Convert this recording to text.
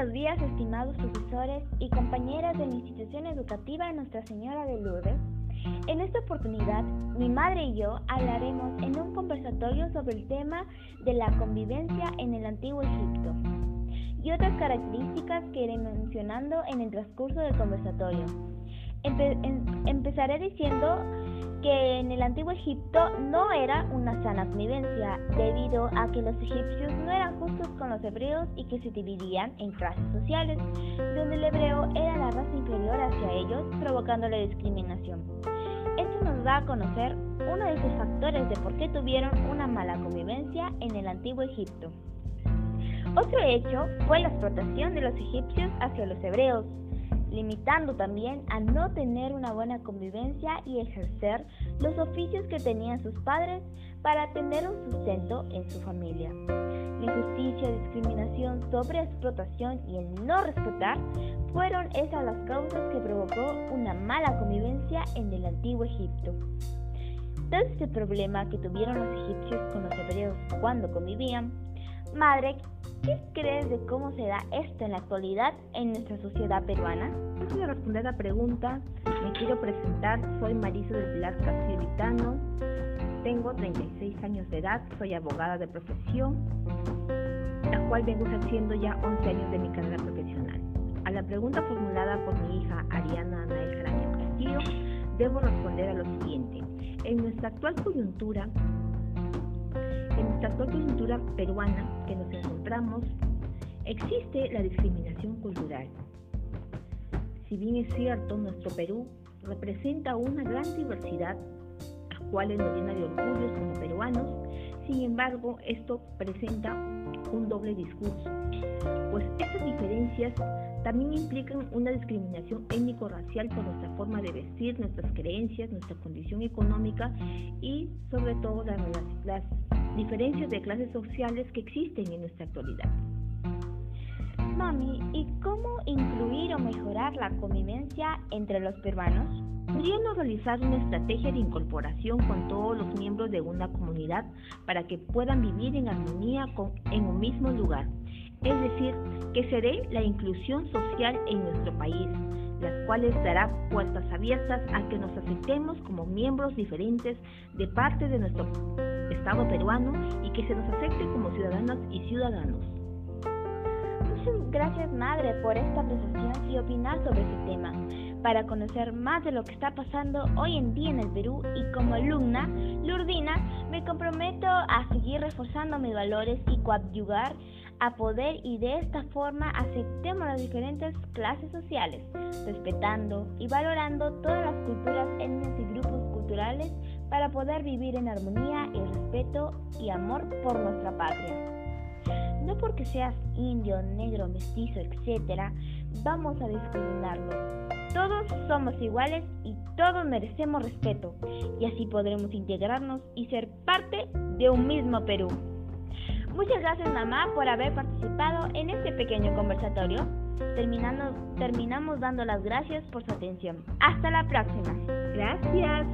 buenos días, estimados profesores y compañeras de la institución educativa Nuestra Señora de Lourdes. En esta oportunidad, mi madre y yo hablaremos en un conversatorio sobre el tema de la convivencia en el antiguo Egipto y otras características que iré mencionando en el transcurso del conversatorio. empezaré diciendo que en el antiguo Egipto no era una sana convivencia, debido a que los egipcios no eran justos con los hebreos y que se dividían en clases sociales, donde el hebreo era la raza inferior hacia ellos, provocando la discriminación. Esto nos da a conocer uno de esos factores de por qué tuvieron una mala convivencia en el antiguo Egipto. Otro hecho fue la explotación de los egipcios hacia los hebreos, limitando también a no tener una buena convivencia y ejercer los oficios que tenían sus padres para tener un sustento en su familia. La injusticia, discriminación, sobreexplotación y el no respetar fueron esas las causas que provocó una mala convivencia en el antiguo Egipto. Todo este problema que tuvieron los egipcios con los hebreos cuando convivían Madre, ¿qué crees de cómo se da esto en la actualidad en nuestra sociedad peruana? Antes de responder la pregunta, me quiero presentar. Soy Marisa del Pilar Castillo Vitano. Tengo 36 años de edad, soy abogada de profesión, la cual vengo haciendo ya 11 años de mi carrera profesional. A la pregunta formulada por mi hija Ariana Anael Castillo, debo responder a lo siguiente. En nuestra actual coyuntura, en nuestra actual coyuntura peruana que nos encontramos, existe la discriminación cultural. Si bien es cierto, nuestro Perú representa una gran diversidad, a cuales nos llena de orgullo como peruanos, sin embargo, esto presenta un doble discurso, pues estas diferencias también implican una discriminación étnico-racial por nuestra forma de vestir, nuestras creencias, nuestra condición económica y sobre todo las, las diferencias de clases sociales que existen en nuestra actualidad. Mami, ¿y cómo incluir o mejorar la convivencia entre los peruanos? Podríamos realizar una estrategia de incorporación con todos los miembros de una comunidad para que puedan vivir en armonía con, en un mismo lugar. Es decir, que se dé la inclusión social en nuestro país, las cuales dará puertas abiertas a que nos aceptemos como miembros diferentes de parte de nuestro Estado peruano y que se nos acepte como ciudadanas y ciudadanos. Muchas gracias Madre por esta presentación y opinar sobre este tema. Para conocer más de lo que está pasando hoy en día en el Perú y como alumna lurdina me comprometo a seguir reforzando mis valores y coadyuvar a poder y de esta forma aceptemos las diferentes clases sociales, respetando y valorando todas las culturas, etnias y grupos culturales para poder vivir en armonía y respeto y amor por nuestra patria. No porque seas indio, negro, mestizo, etc., vamos a discriminarlo. Todos somos iguales y todos merecemos respeto, y así podremos integrarnos y ser parte de un mismo Perú. Muchas gracias mamá por haber participado en este pequeño conversatorio. Terminando, terminamos dando las gracias por su atención. Hasta la próxima. Gracias.